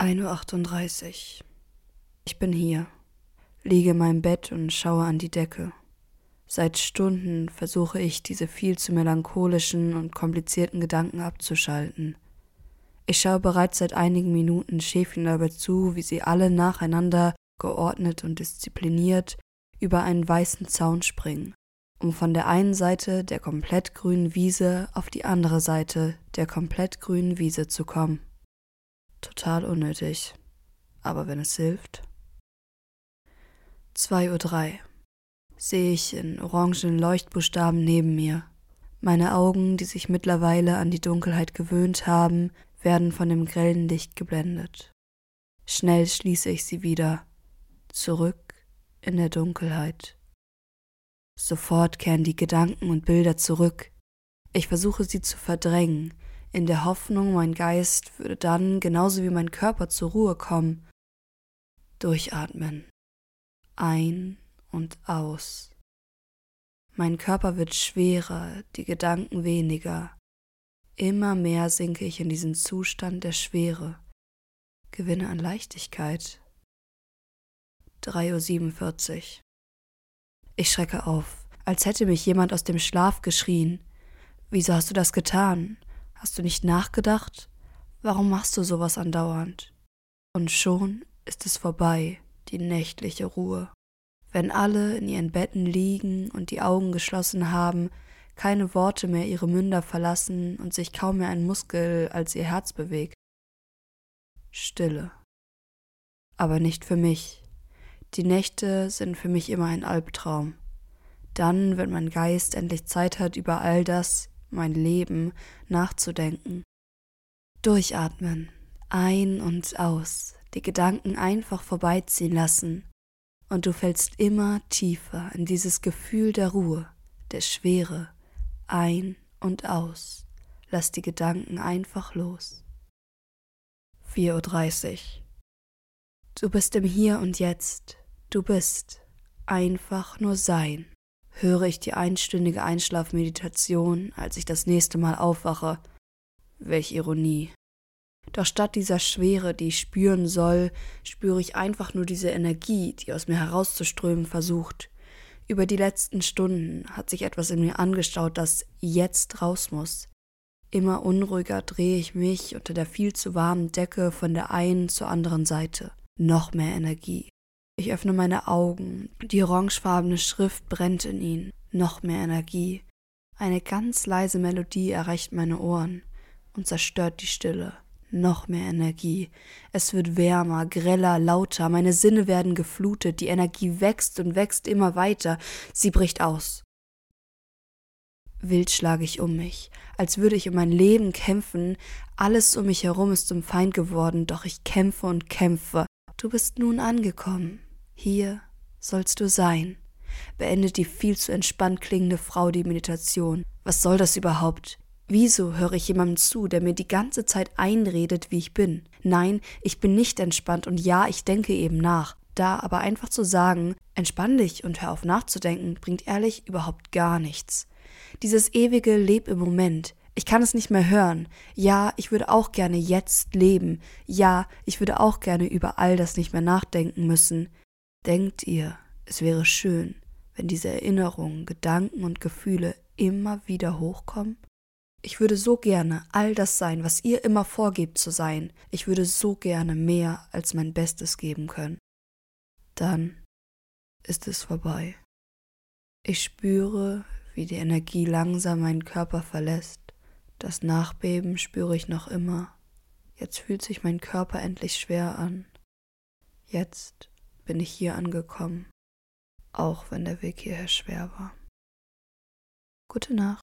1.38 Uhr. Ich bin hier, liege in meinem Bett und schaue an die Decke. Seit Stunden versuche ich, diese viel zu melancholischen und komplizierten Gedanken abzuschalten. Ich schaue bereits seit einigen Minuten Schäfchen dabei zu, wie sie alle nacheinander, geordnet und diszipliniert, über einen weißen Zaun springen, um von der einen Seite der komplett grünen Wiese auf die andere Seite der komplett grünen Wiese zu kommen. Total unnötig. Aber wenn es hilft. 2.03 Uhr. Sehe ich in orangen Leuchtbuchstaben neben mir. Meine Augen, die sich mittlerweile an die Dunkelheit gewöhnt haben, werden von dem grellen Licht geblendet. Schnell schließe ich sie wieder. Zurück in der Dunkelheit. Sofort kehren die Gedanken und Bilder zurück. Ich versuche sie zu verdrängen, in der Hoffnung, mein Geist würde dann genauso wie mein Körper zur Ruhe kommen. Durchatmen. Ein und aus. Mein Körper wird schwerer, die Gedanken weniger. Immer mehr sinke ich in diesen Zustand der Schwere, gewinne an Leichtigkeit. 3.47 Uhr. Ich schrecke auf, als hätte mich jemand aus dem Schlaf geschrien. Wieso hast du das getan? Hast du nicht nachgedacht? Warum machst du sowas andauernd? Und schon ist es vorbei, die nächtliche Ruhe. Wenn alle in ihren Betten liegen und die Augen geschlossen haben, keine Worte mehr ihre Münder verlassen und sich kaum mehr ein Muskel als ihr Herz bewegt. Stille. Aber nicht für mich. Die Nächte sind für mich immer ein Albtraum. Dann, wenn mein Geist endlich Zeit hat, über all das, mein Leben nachzudenken. Durchatmen, ein und aus, die Gedanken einfach vorbeiziehen lassen, und du fällst immer tiefer in dieses Gefühl der Ruhe, der Schwere, ein und aus. Lass die Gedanken einfach los. 4.30 Uhr. Du bist im Hier und Jetzt. Du bist einfach nur Sein höre ich die einstündige Einschlafmeditation, als ich das nächste Mal aufwache. Welch Ironie. Doch statt dieser Schwere, die ich spüren soll, spüre ich einfach nur diese Energie, die aus mir herauszuströmen versucht. Über die letzten Stunden hat sich etwas in mir angestaut, das jetzt raus muss. Immer unruhiger drehe ich mich unter der viel zu warmen Decke von der einen zur anderen Seite. Noch mehr Energie, ich öffne meine Augen. Die orangefarbene Schrift brennt in ihnen. Noch mehr Energie. Eine ganz leise Melodie erreicht meine Ohren und zerstört die Stille. Noch mehr Energie. Es wird wärmer, greller, lauter. Meine Sinne werden geflutet. Die Energie wächst und wächst immer weiter. Sie bricht aus. Wild schlage ich um mich, als würde ich um mein Leben kämpfen. Alles um mich herum ist zum Feind geworden, doch ich kämpfe und kämpfe. Du bist nun angekommen. Hier sollst du sein, beendet die viel zu entspannt klingende Frau die Meditation. Was soll das überhaupt? Wieso höre ich jemandem zu, der mir die ganze Zeit einredet, wie ich bin? Nein, ich bin nicht entspannt und ja, ich denke eben nach. Da aber einfach zu sagen, entspann dich und hör auf nachzudenken, bringt ehrlich überhaupt gar nichts. Dieses ewige Leb im Moment, ich kann es nicht mehr hören. Ja, ich würde auch gerne jetzt leben. Ja, ich würde auch gerne über all das nicht mehr nachdenken müssen. Denkt ihr, es wäre schön, wenn diese Erinnerungen, Gedanken und Gefühle immer wieder hochkommen? Ich würde so gerne all das sein, was ihr immer vorgebt zu sein. Ich würde so gerne mehr als mein Bestes geben können. Dann ist es vorbei. Ich spüre, wie die Energie langsam meinen Körper verlässt. Das Nachbeben spüre ich noch immer. Jetzt fühlt sich mein Körper endlich schwer an. Jetzt bin ich hier angekommen, auch wenn der Weg hierher schwer war. Gute Nacht.